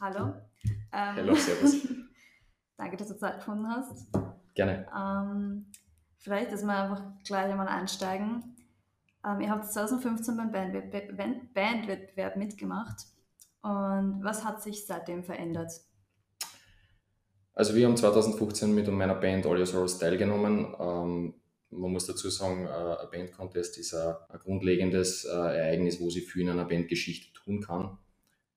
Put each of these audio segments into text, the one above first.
Hallo. Ähm, Hallo, servus. danke, dass du Zeit gefunden hast. Gerne. Ähm, vielleicht, dass wir einfach gleich einmal einsteigen. Ähm, ihr habt 2015 beim Bandwettbewerb, Bandwettbewerb mitgemacht. Und was hat sich seitdem verändert? Also wir haben 2015 mit meiner Band All Your Sorrows teilgenommen. Ähm, man muss dazu sagen, äh, ein Band-Contest ist ein, ein grundlegendes äh, Ereignis, wo sie viel in einer Bandgeschichte tun kann.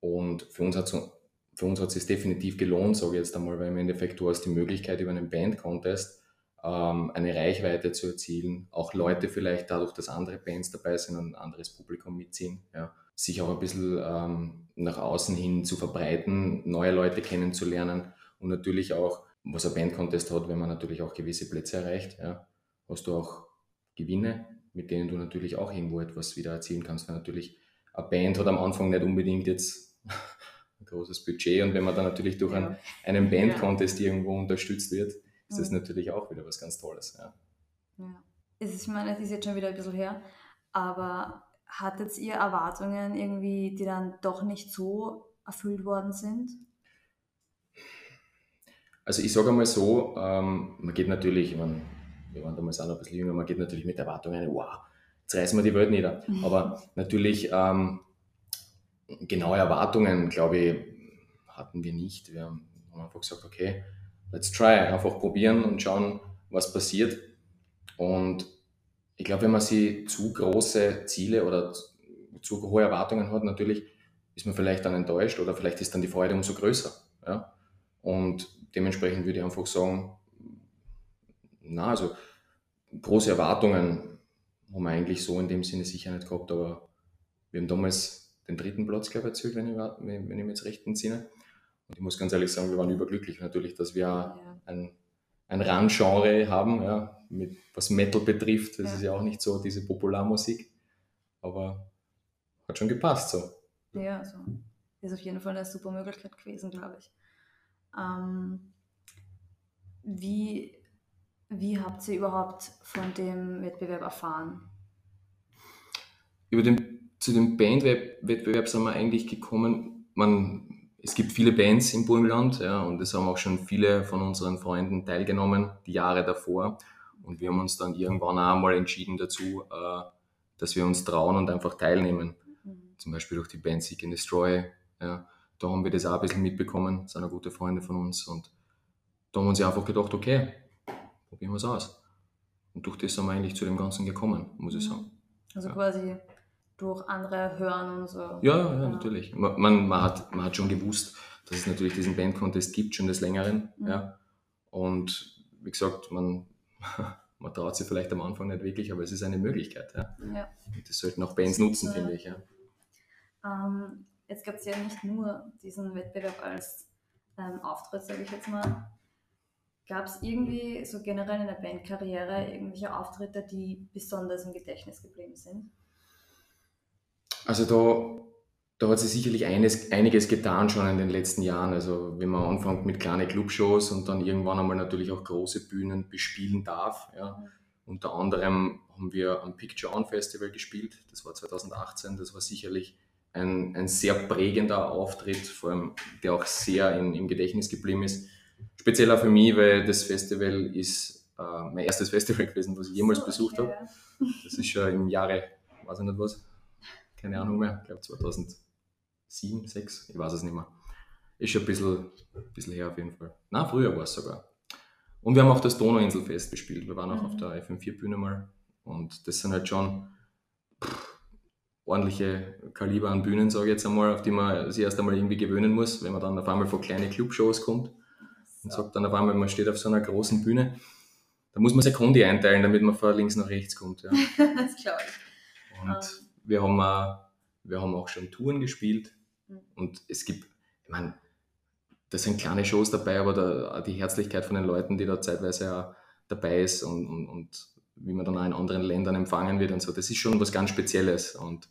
Und für uns hat es für uns hat es definitiv gelohnt, sage ich jetzt einmal, weil im Endeffekt du hast die Möglichkeit über einen Band-Contest ähm, eine Reichweite zu erzielen, auch Leute vielleicht dadurch, dass andere Bands dabei sind und ein anderes Publikum mitziehen, ja, sich auch ein bisschen ähm, nach außen hin zu verbreiten, neue Leute kennenzulernen und natürlich auch, was ein Band-Contest hat, wenn man natürlich auch gewisse Plätze erreicht, ja, hast du auch Gewinne, mit denen du natürlich auch irgendwo etwas wieder erzielen kannst, weil natürlich eine Band hat am Anfang nicht unbedingt jetzt ein großes Budget und wenn man dann natürlich durch ja. einen, einen Band-Contest ja. irgendwo unterstützt wird, ist das natürlich auch wieder was ganz Tolles. Ja. ja. Ich meine, es ist jetzt schon wieder ein bisschen her, aber hattet ihr Erwartungen irgendwie, die dann doch nicht so erfüllt worden sind? Also ich sage einmal so, ähm, man geht natürlich, ich meine, wir waren damals auch noch ein bisschen jünger, man geht natürlich mit Erwartungen, wow, jetzt reißen wir die Welt nieder. Mhm. Aber natürlich ähm, genaue Erwartungen, glaube ich, hatten wir nicht. Wir haben einfach gesagt, okay, let's try, einfach probieren und schauen, was passiert. Und ich glaube, wenn man sich zu große Ziele oder zu hohe Erwartungen hat, natürlich ist man vielleicht dann enttäuscht oder vielleicht ist dann die Freude umso größer. Ja? Und dementsprechend würde ich einfach sagen, na, also große Erwartungen haben wir eigentlich so in dem Sinne sicher nicht gehabt, aber wir haben damals den dritten Platz, glaube ich, erzielt, wenn ich, wenn ich mich jetzt recht entsinne. Und ich muss ganz ehrlich sagen, wir waren überglücklich natürlich, dass wir ja. ein, ein Randgenre haben, ja, mit, was Metal betrifft. Das ja. ist ja auch nicht so diese Popularmusik, aber hat schon gepasst so. Ja, also ist auf jeden Fall eine super Möglichkeit gewesen, glaube ich. Ähm, wie, wie habt ihr überhaupt von dem Wettbewerb erfahren? Über den zu dem Bandwettbewerb sind wir eigentlich gekommen. Man, es gibt viele Bands im Burgenland ja, und es haben auch schon viele von unseren Freunden teilgenommen, die Jahre davor. Und wir haben uns dann irgendwann auch mal entschieden dazu, äh, dass wir uns trauen und einfach teilnehmen. Mhm. Zum Beispiel durch die Band Seek and Destroy. Ja. Da haben wir das auch ein bisschen mitbekommen, das sind auch gute Freunde von uns. Und da haben wir uns einfach gedacht, okay, probieren wir es aus. Und durch das sind wir eigentlich zu dem Ganzen gekommen, muss ich mhm. sagen. Also quasi durch andere hören und so. Ja, ja, ja. natürlich. Man, man, hat, man hat schon gewusst, dass es natürlich diesen Band-Contest gibt, schon des Längeren. Mhm. Ja. Und wie gesagt, man, man traut sich vielleicht am Anfang nicht wirklich, aber es ist eine Möglichkeit. Ja. ja. das sollten auch Bands nutzen, so. finde ich. Ja. Ähm, jetzt gab es ja nicht nur diesen Wettbewerb als ähm, Auftritt, sage ich jetzt mal. Gab es irgendwie so generell in der Bandkarriere irgendwelche Auftritte, die besonders im Gedächtnis geblieben sind? Also da, da hat sich sicherlich eines, einiges getan schon in den letzten Jahren. Also wenn man anfängt mit kleinen Clubshows und dann irgendwann einmal natürlich auch große Bühnen bespielen darf. Ja. Unter anderem haben wir am Picture On Festival gespielt. Das war 2018. Das war sicherlich ein, ein sehr prägender Auftritt, vor allem der auch sehr in, im Gedächtnis geblieben ist. Speziell auch für mich, weil das Festival ist äh, mein erstes Festival gewesen, was ich jemals so, besucht okay. habe. Das ist schon im Jahre, weiß ich nicht was, keine Ahnung mehr, ich glaube 2007, 2006, ich weiß es nicht mehr. Ist schon ein bisschen, ein bisschen her auf jeden Fall. Na, früher war es sogar. Und wir haben auch das Donauinselfest gespielt. Wir waren auch mhm. auf der FM4-Bühne mal. Und das sind halt schon pff, ordentliche Kaliber an Bühnen, sage ich jetzt einmal, auf die man sich erst einmal irgendwie gewöhnen muss, wenn man dann auf einmal vor kleine Clubshows kommt und sagt dann auf einmal, man steht auf so einer großen Bühne. Da muss man Sekundi einteilen, damit man von links nach rechts kommt. Ja. das glaube ich. Und um ähm, wir haben, auch, wir haben auch schon Touren gespielt mhm. und es gibt, ich meine, da sind kleine Shows dabei, aber da, die Herzlichkeit von den Leuten, die da zeitweise auch dabei ist und, und, und wie man dann auch in anderen Ländern empfangen wird und so, das ist schon was ganz Spezielles und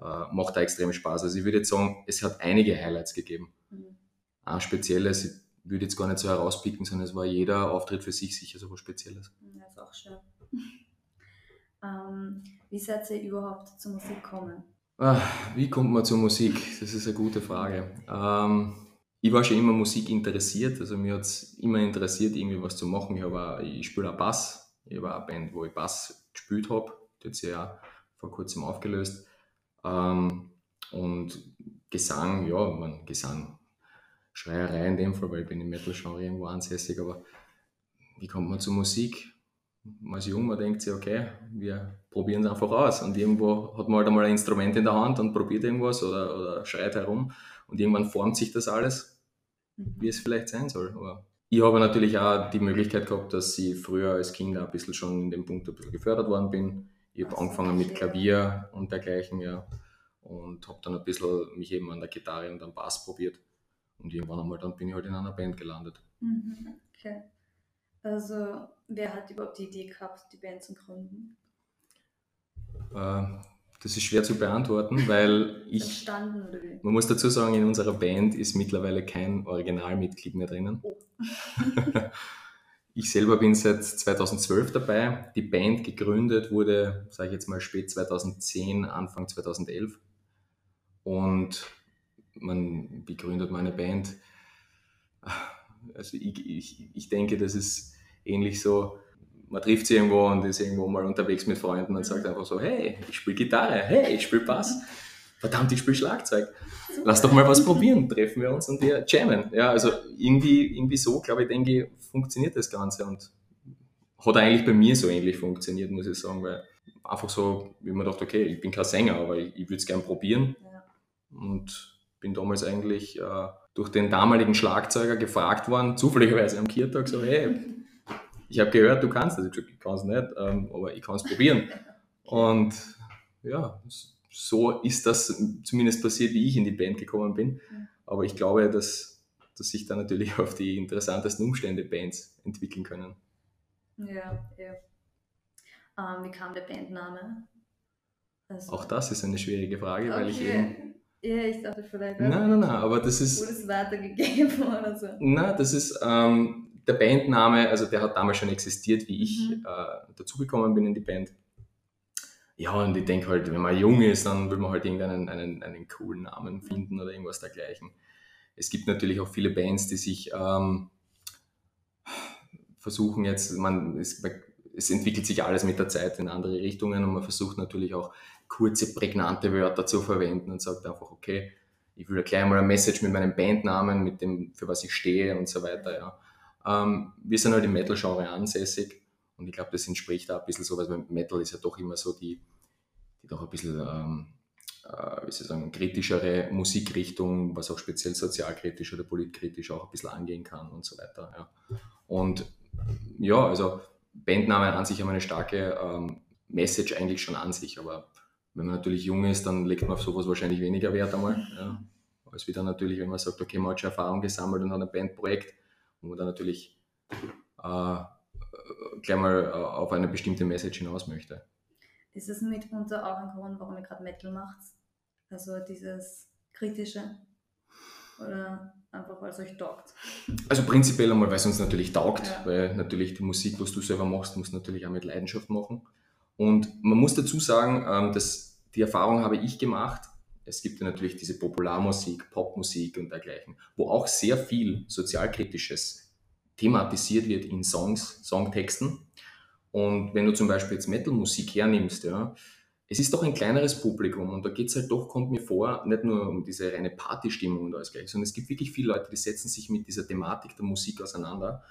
äh, macht da extrem Spaß. Also ich würde jetzt sagen, es hat einige Highlights gegeben. Mhm. Ein spezielles, ich würde jetzt gar nicht so herauspicken, sondern es war jeder Auftritt für sich sicher so was Spezielles. Ja, ist auch schön. ähm, wie seid ihr überhaupt zur Musik gekommen? Ah, wie kommt man zur Musik? Das ist eine gute Frage. Ähm, ich war schon immer Musik interessiert, also mir hat es immer interessiert, irgendwie was zu machen. Ich, ich spiele auch Bass, ich auch eine Band, wo ich Bass gespielt habe, die hat sich ja vor kurzem aufgelöst. Ähm, und Gesang, ja, man, Gesang, Schreierei in dem Fall, weil ich bin im Metal-Genre irgendwo ansässig, aber wie kommt man zur Musik? Man ist jung, man denkt sich, okay, wir probieren es einfach aus. Und irgendwo hat man halt einmal ein Instrument in der Hand und probiert irgendwas oder, oder schreit herum. Und irgendwann formt sich das alles, mhm. wie es vielleicht sein soll. Aber ich habe natürlich auch die Möglichkeit gehabt, dass ich früher als Kind ein bisschen schon in dem Punkt ein bisschen gefördert worden bin. Ich habe angefangen mit Klavier und dergleichen, ja. Und habe dann ein bisschen mich eben an der Gitarre und am Bass probiert. Und irgendwann einmal dann bin ich halt in einer Band gelandet. Mhm, okay. Also, wer hat überhaupt die Idee gehabt, die Band zu gründen? Äh, das ist schwer zu beantworten, weil ich. Man muss dazu sagen, in unserer Band ist mittlerweile kein Originalmitglied mehr drinnen. Oh. ich selber bin seit 2012 dabei. Die Band gegründet wurde, sage ich jetzt mal, spät 2010, Anfang 2011. Und man begründet meine Band. Also ich, ich, ich denke, das ist ähnlich so, man trifft sich irgendwo und ist irgendwo mal unterwegs mit Freunden und sagt einfach so, hey, ich spiele Gitarre, hey, ich spiele Bass, verdammt, ich spiele Schlagzeug. Lass doch mal was probieren, treffen wir uns und wir jammen. Ja, also irgendwie, irgendwie so, glaube ich, denke ich, funktioniert das Ganze und hat eigentlich bei mir so ähnlich funktioniert, muss ich sagen, weil einfach so, wie man dachte, okay, ich bin kein Sänger, aber ich, ich würde es gerne probieren. Ja. Und bin damals eigentlich äh, durch den damaligen Schlagzeuger gefragt worden, zufälligerweise am Kiertag, so, hey, ich habe gehört, du kannst das. Ich gesagt, ich kann es nicht, ähm, aber ich kann es probieren. Und ja, so ist das zumindest passiert, wie ich in die Band gekommen bin. Aber ich glaube, dass, dass sich da natürlich auf die interessantesten Umstände Bands entwickeln können. Ja, ja. Ähm, wie kam der Bandname? Also, Auch das ist eine schwierige Frage, okay. weil ich eben ja, ich dachte vielleicht. Nein, nein, nein, aber das ist. Wurde es weitergegeben oder so? Nein, das ist ähm, der Bandname, also der hat damals schon existiert, wie ich mhm. äh, dazugekommen bin in die Band. Ja, und ich denke halt, wenn man jung ist, dann will man halt irgendeinen einen, einen coolen Namen finden oder irgendwas dergleichen. Es gibt natürlich auch viele Bands, die sich ähm, versuchen jetzt, man, es, es entwickelt sich alles mit der Zeit in andere Richtungen und man versucht natürlich auch kurze, prägnante Wörter zu verwenden und sagt einfach, okay, ich will gleich mal ein Message mit meinem Bandnamen, mit dem, für was ich stehe und so weiter. Ja. Ähm, wir sind halt im Metal-Genre ansässig und ich glaube, das entspricht auch ein bisschen so, weil Metal ist ja doch immer so die, die doch ein bisschen, ähm, äh, wie soll ich sagen, kritischere Musikrichtung, was auch speziell sozialkritisch oder politkritisch auch ein bisschen angehen kann und so weiter. Ja. Und ja, also Bandnamen an sich haben eine starke ähm, Message eigentlich schon an sich, aber wenn man natürlich jung ist, dann legt man auf sowas wahrscheinlich weniger Wert einmal. Ja. Als wieder natürlich, wenn man sagt, okay, man hat schon Erfahrung gesammelt und hat ein Bandprojekt, wo man dann natürlich äh, gleich mal äh, auf eine bestimmte Message hinaus möchte. Ist das mitunter auch ein Grund, warum ihr gerade Metal macht? Also dieses kritische? Oder einfach, weil es euch taugt? Also prinzipiell einmal, weil es uns natürlich taugt, ja. weil natürlich die Musik, was du selber machst, musst du natürlich auch mit Leidenschaft machen. Und man muss dazu sagen, ähm, dass die Erfahrung habe ich gemacht. Es gibt ja natürlich diese Popularmusik, Popmusik und dergleichen, wo auch sehr viel Sozialkritisches thematisiert wird in Songs, Songtexten. Und wenn du zum Beispiel jetzt Metalmusik hernimmst, ja, es ist doch ein kleineres Publikum und da geht es halt doch, kommt mir vor, nicht nur um diese reine Partystimmung und alles gleich, sondern es gibt wirklich viele Leute, die setzen sich mit dieser Thematik der Musik auseinander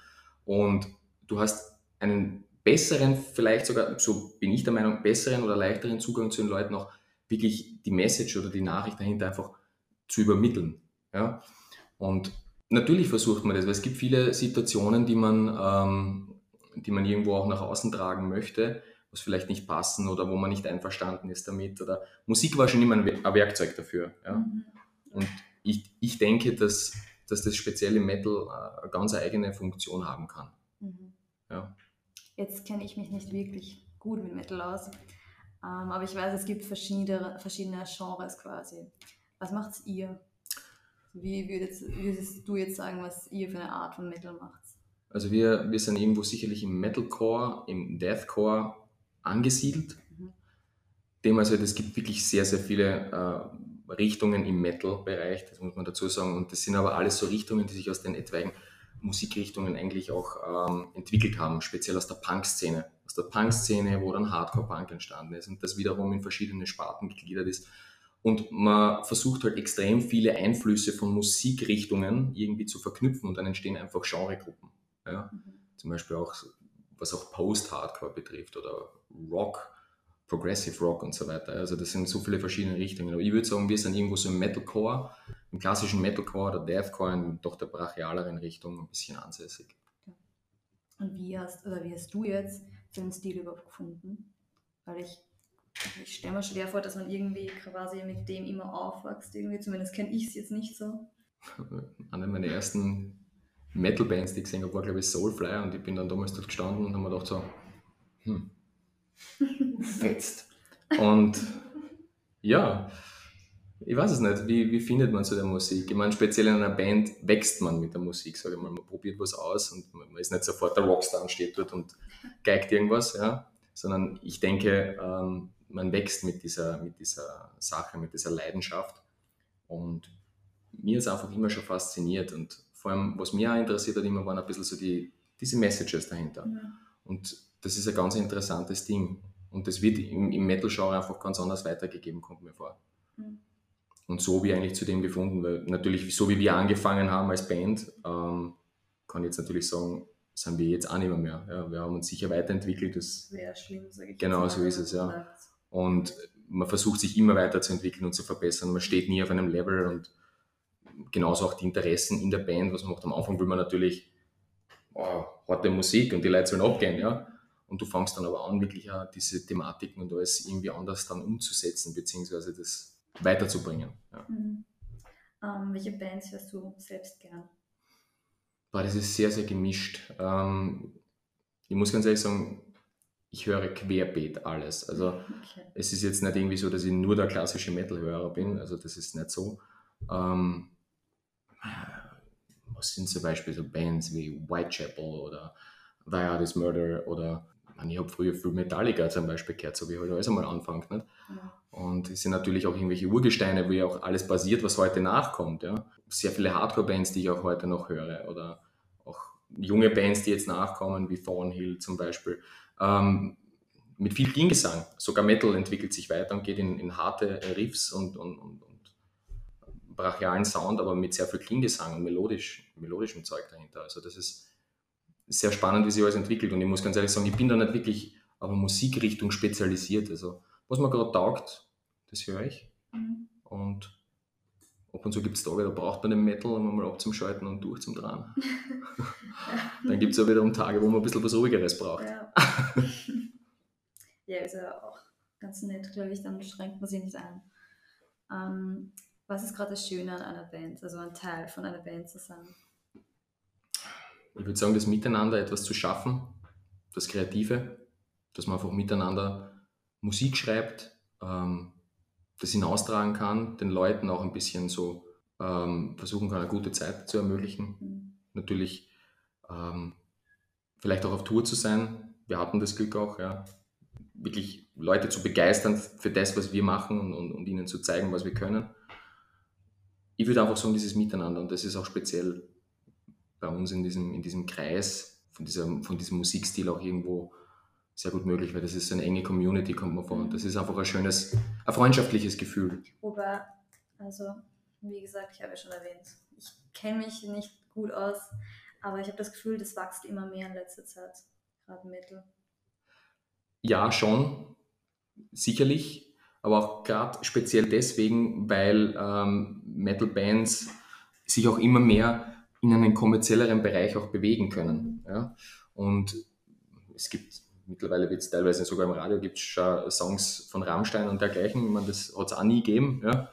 und du hast einen besseren, vielleicht sogar, so bin ich der Meinung, besseren oder leichteren Zugang zu den Leuten auch wirklich die Message oder die Nachricht dahinter einfach zu übermitteln. Ja? Und natürlich versucht man das, weil es gibt viele Situationen, die man, ähm, die man irgendwo auch nach außen tragen möchte, was vielleicht nicht passen oder wo man nicht einverstanden ist damit. Oder Musik war schon immer ein, Werkzeug dafür. Ja? Mhm. Und ich, ich denke, dass, dass das speziell im Metal äh, eine ganz eigene Funktion haben kann. Mhm. Ja. Jetzt kenne ich mich nicht wirklich gut mit Metal aus, ähm, aber ich weiß, es gibt verschiedene, verschiedene Genres quasi. Was macht ihr? Wie würdest, würdest, du jetzt sagen, was ihr für eine Art von Metal macht? Also wir, wir sind irgendwo sicherlich im Metalcore, im Deathcore angesiedelt. Mhm. Dem also, es gibt wirklich sehr, sehr viele äh, Richtungen im Metal-Bereich, das muss man dazu sagen. Und das sind aber alles so Richtungen, die sich aus den etwaigen Musikrichtungen eigentlich auch ähm, entwickelt haben, speziell aus der Punk-Szene. Aus der Punk-Szene, wo dann Hardcore-Punk entstanden ist und das wiederum in verschiedene Sparten gegliedert ist. Und man versucht halt extrem viele Einflüsse von Musikrichtungen irgendwie zu verknüpfen und dann entstehen einfach Genregruppen. Ja? Mhm. Zum Beispiel auch, was auch Post-Hardcore betrifft oder Rock, Progressive Rock und so weiter. Also das sind so viele verschiedene Richtungen. Aber ich würde sagen, wir sind irgendwo so im Metalcore, im klassischen Metalcore oder Deathcore, in doch der brachialeren Richtung ein bisschen ansässig. Und wie hast, oder wie hast du jetzt den Stil überhaupt gefunden? Weil ich, ich stelle mir schwer vor, dass man irgendwie quasi mit dem immer aufwächst. Irgendwie. Zumindest kenne ich es jetzt nicht so. Eine meiner ersten Metal-Bands, die ich gesehen habe, war glaube ich Soulfly und ich bin dann damals dort gestanden und habe mir gedacht so, hm, fetzt. Und ja, ich weiß es nicht, wie, wie findet man zu der Musik? Ich meine, speziell in einer Band wächst man mit der Musik, sage ich mal. Man probiert was aus und man ist nicht sofort der Rockstar und steht dort und geigt irgendwas, ja. Sondern ich denke, ähm, man wächst mit dieser, mit dieser Sache, mit dieser Leidenschaft. Und mir ist einfach immer schon fasziniert. Und vor allem, was mich auch interessiert hat, immer waren ein bisschen so die, diese Messages dahinter. Ja. Und das ist ein ganz interessantes Ding. Und das wird im, im Metal-Genre einfach ganz anders weitergegeben, kommt mir vor. Mhm. Und so habe ich eigentlich zu dem gefunden, weil natürlich, so wie wir angefangen haben als Band, ähm, kann ich jetzt natürlich sagen, sind wir jetzt auch nicht mehr. mehr. Ja, wir haben uns sicher weiterentwickelt. Das wäre schlimm, sage ich. Genau, so ist es, ja. Und man versucht sich immer weiterzuentwickeln und zu verbessern. Man steht nie auf einem Level und genauso auch die Interessen in der Band, was man macht. Am Anfang will man natürlich oh, harte Musik und die Leute sollen abgehen, ja. Und du fängst dann aber an, wirklich auch diese Thematiken und alles irgendwie anders dann umzusetzen, beziehungsweise das weiterzubringen. Ja. Mhm. Ähm, welche Bands hörst du selbst gern? Boah, das ist sehr, sehr gemischt. Ähm, ich muss ganz ehrlich sagen, ich höre querbeet alles. Also okay. es ist jetzt nicht irgendwie so, dass ich nur der klassische Metal-Hörer bin, also das ist nicht so. Ähm, was sind zum Beispiel so Bands wie Whitechapel oder Viatis Murder oder ich habe früher viel Metallica zum Beispiel gehört, so wie halt alles einmal anfängt. Nicht? Ja. Und es sind natürlich auch irgendwelche Urgesteine, wo ja auch alles basiert, was heute nachkommt. Ja? Sehr viele Hardcore-Bands, die ich auch heute noch höre oder auch junge Bands, die jetzt nachkommen, wie Thornhill zum Beispiel. Ähm, mit viel Klinggesang. Sogar Metal entwickelt sich weiter und geht in, in harte Riffs und, und, und, brachialen Sound, aber mit sehr viel Klinggesang und melodisch, melodischem Zeug dahinter. Also das ist sehr spannend, wie sich alles entwickelt. Und ich muss ganz ehrlich sagen, ich bin da nicht wirklich auf eine Musikrichtung spezialisiert. Also, was mir gerade taugt, das höre ich. Mhm. Und ab und zu gibt es Tage, da braucht man den Metal, um mal abzuschalten und durch zum Dran. Dann gibt es auch wiederum Tage, wo man ein bisschen was Ruhigeres braucht. Ja, ja ist ja auch ganz nett, glaube ich. Dann schränkt man sich nicht ein. Ähm, was ist gerade das Schöne an einer Band, also ein Teil von einer Band zu sein? Ich würde sagen, das Miteinander etwas zu schaffen, das Kreative, dass man einfach miteinander Musik schreibt, ähm, das hinaustragen kann, den Leuten auch ein bisschen so ähm, versuchen kann, eine gute Zeit zu ermöglichen. Mhm. Natürlich ähm, vielleicht auch auf Tour zu sein. Wir hatten das Glück auch, ja, wirklich Leute zu begeistern für das, was wir machen und, und, und ihnen zu zeigen, was wir können. Ich würde einfach sagen, dieses Miteinander und das ist auch speziell bei uns in diesem, in diesem Kreis von, dieser, von diesem Musikstil auch irgendwo sehr gut möglich, weil das ist eine enge Community, kommt man vor. Und das ist einfach ein schönes, ein freundschaftliches Gefühl. Wobei, also, wie gesagt, ich habe ja schon erwähnt, ich kenne mich nicht gut aus, aber ich habe das Gefühl, das wächst immer mehr in letzter Zeit, gerade Metal. Ja, schon, sicherlich, aber auch gerade speziell deswegen, weil ähm, Metal-Bands sich auch immer mehr in einen kommerzielleren Bereich auch bewegen können. Ja? Und es gibt mittlerweile wird es teilweise sogar im Radio gibt es Songs von Rammstein und dergleichen. Man, das hat es auch nie gegeben. Ja?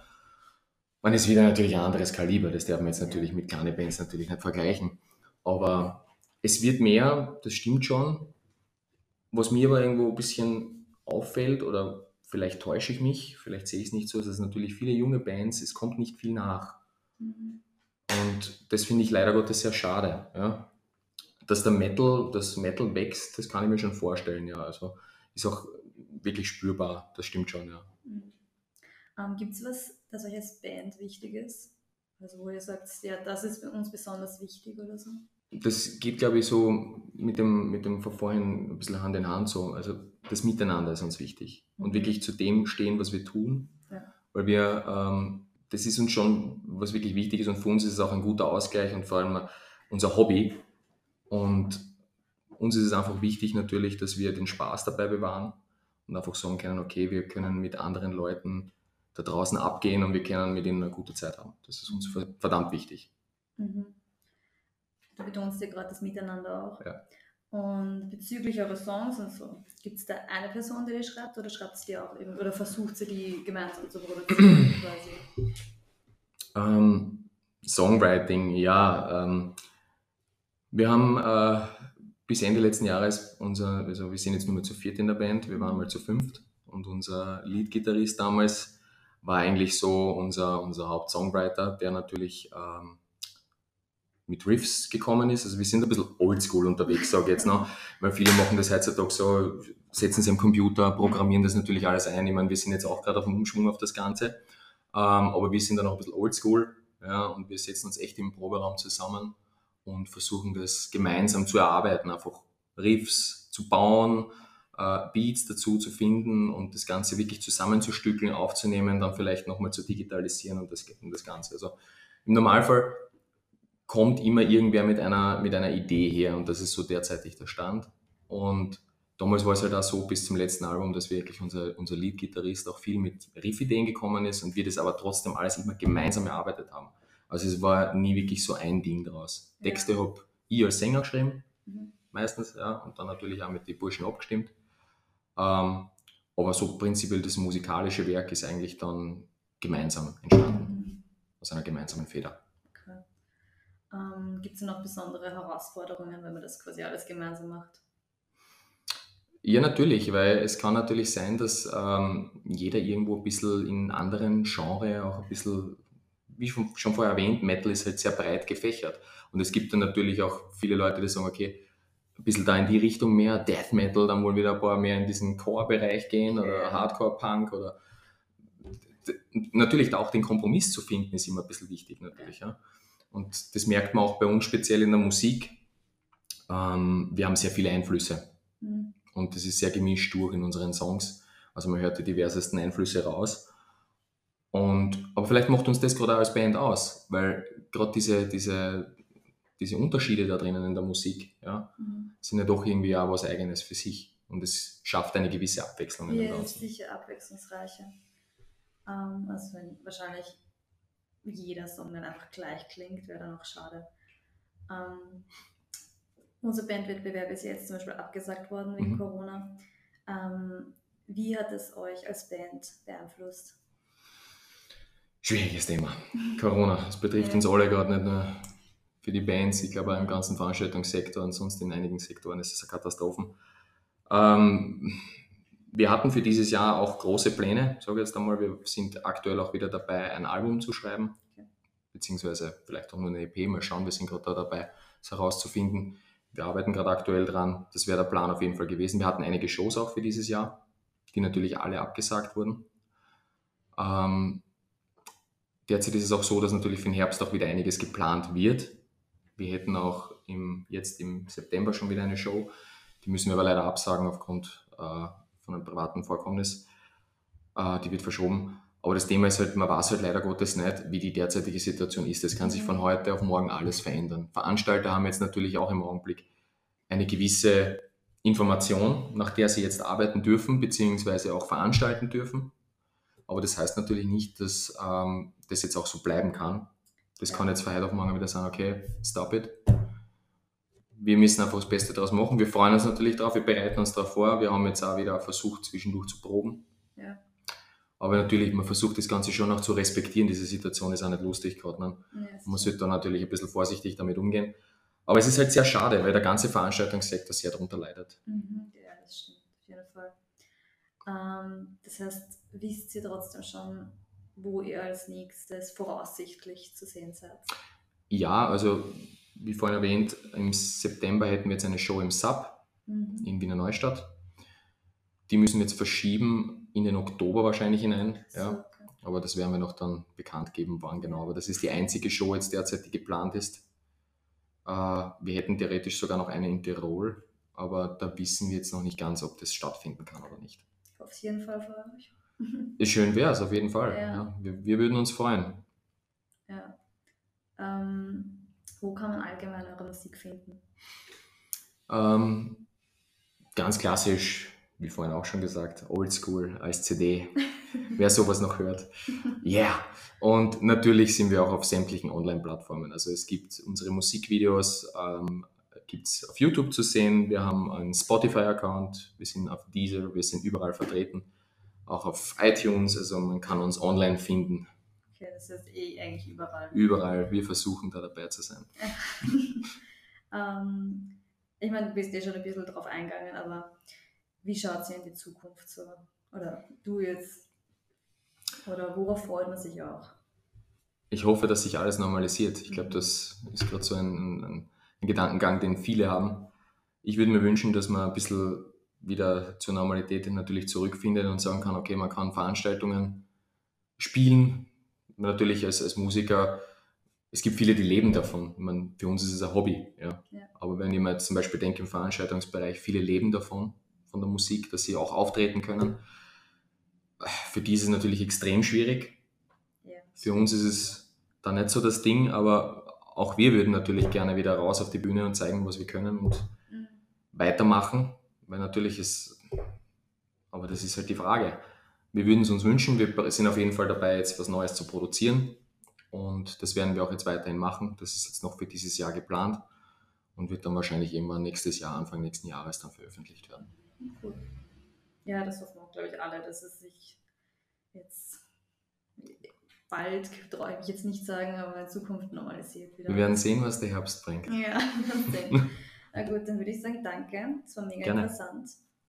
Man ist wieder natürlich ein anderes Kaliber, das darf man jetzt natürlich mit kleinen Bands natürlich nicht vergleichen. Aber es wird mehr, das stimmt schon. Was mir aber irgendwo ein bisschen auffällt, oder vielleicht täusche ich mich, vielleicht sehe ich es nicht so, es natürlich viele junge Bands, es kommt nicht viel nach. Mhm. Und das finde ich leider Gottes sehr schade. Ja. Dass der Metal, das Metal wächst, das kann ich mir schon vorstellen, ja. Also ist auch wirklich spürbar, das stimmt schon, ja. Mhm. Ähm, Gibt es was das euch als Band wichtig ist? Also wo ihr sagt, ja, das ist für uns besonders wichtig oder so? Das geht, glaube ich, so mit dem, mit dem von vorhin ein bisschen Hand in Hand so. Also das Miteinander ist uns wichtig. Und Mhm. wirklich zu dem stehen, was wir tun. Ja. Weil wir, ähm, das ist uns schon, was wirklich wichtig ist und für uns ist es auch ein guter Ausgleich und vor allem unser Hobby. Und uns ist es einfach wichtig natürlich, dass wir den Spaß dabei bewahren und einfach sagen können, okay, wir können mit anderen Leuten da draußen abgehen und wir können mit ihnen eine gute Zeit haben. Das ist uns ver- verdammt wichtig. Mhm. Du betonst ja gerade das Miteinander auch. Ja. Und bezüglich eurer Songs und so, gibt es da eine Person, die die schreibt oder schreibt sie die auch eben, oder versucht sie die gemeinsam zu produzieren quasi? Ähm, Songwriting, ja. Ähm, wir haben äh, bis Ende letzten Jahres unser, also wir sind jetzt nur mehr zu viert in der Band, wir waren mal zu fünft und unser Lead-Gitarrist damals war eigentlich so unser, unser Haupt-Songwriter, der natürlich ähm, mit Riffs gekommen ist. Also wir sind ein bisschen oldschool unterwegs, sage ich jetzt noch, weil viele machen das heutzutage so, setzen sie am Computer, programmieren das natürlich alles ein. Ich meine, wir sind jetzt auch gerade auf dem Umschwung auf das Ganze, ähm, aber wir sind dann auch ein bisschen oldschool ja, und wir setzen uns echt im Proberaum zusammen und versuchen das gemeinsam zu erarbeiten, einfach Riffs zu bauen, äh, Beats dazu zu finden und das Ganze wirklich zusammenzustückeln, aufzunehmen, dann vielleicht nochmal zu digitalisieren und das, und das Ganze. Also im Normalfall kommt immer irgendwer mit einer, mit einer Idee her und das ist so derzeitig der Stand. Und damals war es halt auch so bis zum letzten Album, dass wirklich unser, unser Lead-Gitarrist auch viel mit Riff-Ideen gekommen ist und wir das aber trotzdem alles immer gemeinsam erarbeitet haben. Also es war nie wirklich so ein Ding draus. Ja. Texte habe ich als Sänger geschrieben, Mhm. meistens, ja, und dann natürlich auch mit den Burschen abgestimmt. Ähm, aber so prinzipiell das musikalische Werk ist eigentlich dann gemeinsam entstanden, Mhm. aus einer gemeinsamen Feder. Ähm, Gibt es noch besondere Herausforderungen, wenn man das quasi alles gemeinsam macht? Ja, natürlich, weil es kann natürlich sein, dass ähm, jeder irgendwo ein bisschen in anderen Genres auch ein bisschen, wie schon, schon vorher erwähnt, Metal ist halt sehr breit gefächert. Und es gibt dann natürlich auch viele Leute, die sagen, okay, ein bisschen da in die Richtung mehr, Death Metal, dann wollen wieder ein paar mehr in diesen Core-Bereich gehen oder. Hardcore-Punk oder natürlich auch den Kompromiss zu finden, ist immer ein bisschen wichtig natürlich. Ja. Und das merkt man auch bei uns speziell in der Musik. Ähm, wir haben sehr viele Einflüsse Mhm. und das ist sehr gemischt durch in unseren Songs. Also man hört die diversesten Einflüsse raus. Und, aber vielleicht macht uns das gerade auch als Band aus, weil gerade diese, diese, diese Unterschiede da drinnen in der Musik ja, Mhm. sind ja doch irgendwie auch was Eigenes für sich. Und es schafft eine gewisse Abwechslung in dem Ja, ist Ganzen. sicher abwechslungsreicher. Ähm, also wenn wahrscheinlich jeder Song dann einfach gleich klingt, wäre dann auch schade. Ähm, unser Bandwettbewerb ist jetzt zum Beispiel abgesagt worden wegen Mhm. Corona. Ähm, wie hat es euch als Band beeinflusst? Schwieriges Thema. Corona, das betrifft Ja. uns alle gerade nicht nur für die Bands, ich glaube auch im ganzen Veranstaltungssektor und sonst in einigen Sektoren ist es eine Katastrophe. Ähm, wir hatten für dieses Jahr auch große Pläne, sage ich jetzt einmal. Wir sind aktuell auch wieder dabei, ein Album zu schreiben, Okay. beziehungsweise vielleicht auch nur eine EP. Mal schauen, wir sind gerade da dabei, es herauszufinden. Wir arbeiten gerade aktuell dran. Das wäre der Plan auf jeden Fall gewesen. Wir hatten einige Shows auch für dieses Jahr, die natürlich alle abgesagt wurden. Ähm, derzeit ist es auch so, dass natürlich für den Herbst auch wieder einiges geplant wird. Wir hätten auch im, jetzt im September schon wieder eine Show. Die müssen wir aber leider absagen aufgrund äh, von einem privaten Vorkommnis. Äh, die wird verschoben. Aber das Thema ist halt, man weiß halt leider Gottes nicht, wie die derzeitige Situation ist. Es kann sich von heute auf morgen alles verändern. Veranstalter haben jetzt natürlich auch im Augenblick eine gewisse Information, nach der sie jetzt arbeiten dürfen, beziehungsweise auch veranstalten dürfen. Aber das heißt natürlich nicht, dass ähm, das jetzt auch so bleiben kann. Das kann jetzt von heute auf morgen wieder sagen, okay, stop it. Wir müssen einfach das Beste daraus machen. Wir freuen uns natürlich darauf, wir bereiten uns darauf vor. Wir haben jetzt auch wieder versucht, zwischendurch zu proben. Ja. Aber natürlich, man versucht das Ganze schon auch zu respektieren. Diese Situation ist auch nicht lustig gerade. Ne? Ja, Man sollte da natürlich ein bisschen vorsichtig damit umgehen. Aber es ist halt sehr schade, weil der ganze Veranstaltungssektor sehr darunter leidet. Mhm, ja, das stimmt, auf jeden Fall. Ähm, das heißt, wisst ihr trotzdem schon, wo ihr als nächstes voraussichtlich zu sehen seid? Ja, also wie vorhin erwähnt, im September hätten wir jetzt eine Show im Sub Mhm. in Wiener Neustadt. Die müssen wir jetzt verschieben in den Oktober wahrscheinlich hinein. Ja. okay. aber das werden wir noch dann bekannt geben, wann genau. Aber das ist die einzige Show jetzt derzeit, die geplant ist. Äh, wir hätten theoretisch sogar noch eine in Tirol, aber da wissen wir jetzt noch nicht ganz, ob das stattfinden kann oder nicht. Auf jeden Fall für euch. Ist schön wäre es, auf jeden Fall. Ja. Ja, wir, wir würden uns freuen. Ja. Ähm, wo kann man allgemein eure Musik finden? Ähm, ganz klassisch, wie vorhin auch schon gesagt, Oldschool als CD. Wer sowas noch hört. Yeah! Und natürlich sind wir auch auf sämtlichen Online-Plattformen. Also es gibt unsere Musikvideos, ähm, gibt es auf YouTube zu sehen. Wir haben einen Spotify-Account, wir sind auf Deezer, wir sind überall vertreten. Auch auf iTunes, also man kann uns online finden. Okay, das ist eh eigentlich überall. Überall, wir versuchen da dabei zu sein. ähm, ich meine, du bist eh schon ein bisschen drauf eingegangen, aber wie schaut es in die Zukunft so? Oder du jetzt? Oder worauf freut man sich auch? Ich hoffe, dass sich alles normalisiert. Ich glaube, das ist gerade so ein, ein, ein Gedankengang, den viele haben. Ich würde mir wünschen, dass man ein bisschen wieder zur Normalität natürlich zurückfindet und sagen kann, okay, man kann Veranstaltungen spielen. Natürlich als, als Musiker, es gibt viele, die leben davon. Ich meine, für uns ist es ein Hobby. Ja. Ja. Aber wenn ich mir zum Beispiel denke im Veranstaltungsbereich, viele leben davon, von der Musik, dass sie auch auftreten können. Für die ist es natürlich extrem schwierig. Ja. Für uns ist es da nicht so das Ding, aber auch wir würden natürlich gerne wieder raus auf die Bühne und zeigen, was wir können und Mhm. weitermachen, weil natürlich ist, aber das ist halt die Frage. Wir würden es uns wünschen, wir sind auf jeden Fall dabei, jetzt was Neues zu produzieren und das werden wir auch jetzt weiterhin machen. Das ist jetzt noch für dieses Jahr geplant und wird dann wahrscheinlich irgendwann nächstes Jahr, Anfang nächsten Jahres dann veröffentlicht werden. Cool. Ja, das hoffen auch, glaube ich, alle, dass es sich jetzt bald, traue ich mich jetzt nicht sagen, aber in Zukunft normalisiert wieder. Wir werden sehen, was der Herbst bringt. Ja, mal sehen. Na gut, dann würde ich sagen, danke. Es war mega Gerne. interessant.